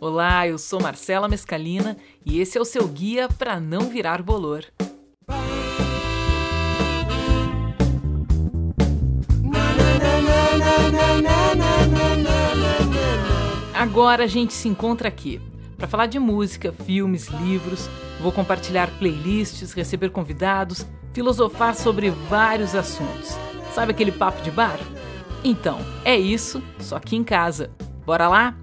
Olá, eu sou Marcela Mescalina e esse é o seu guia para não virar bolor. Agora a gente se encontra aqui para falar de música, filmes, livros. Vou compartilhar playlists, receber convidados, filosofar sobre vários assuntos. Sabe aquele papo de bar? Então, é isso, só que em casa. Bora lá?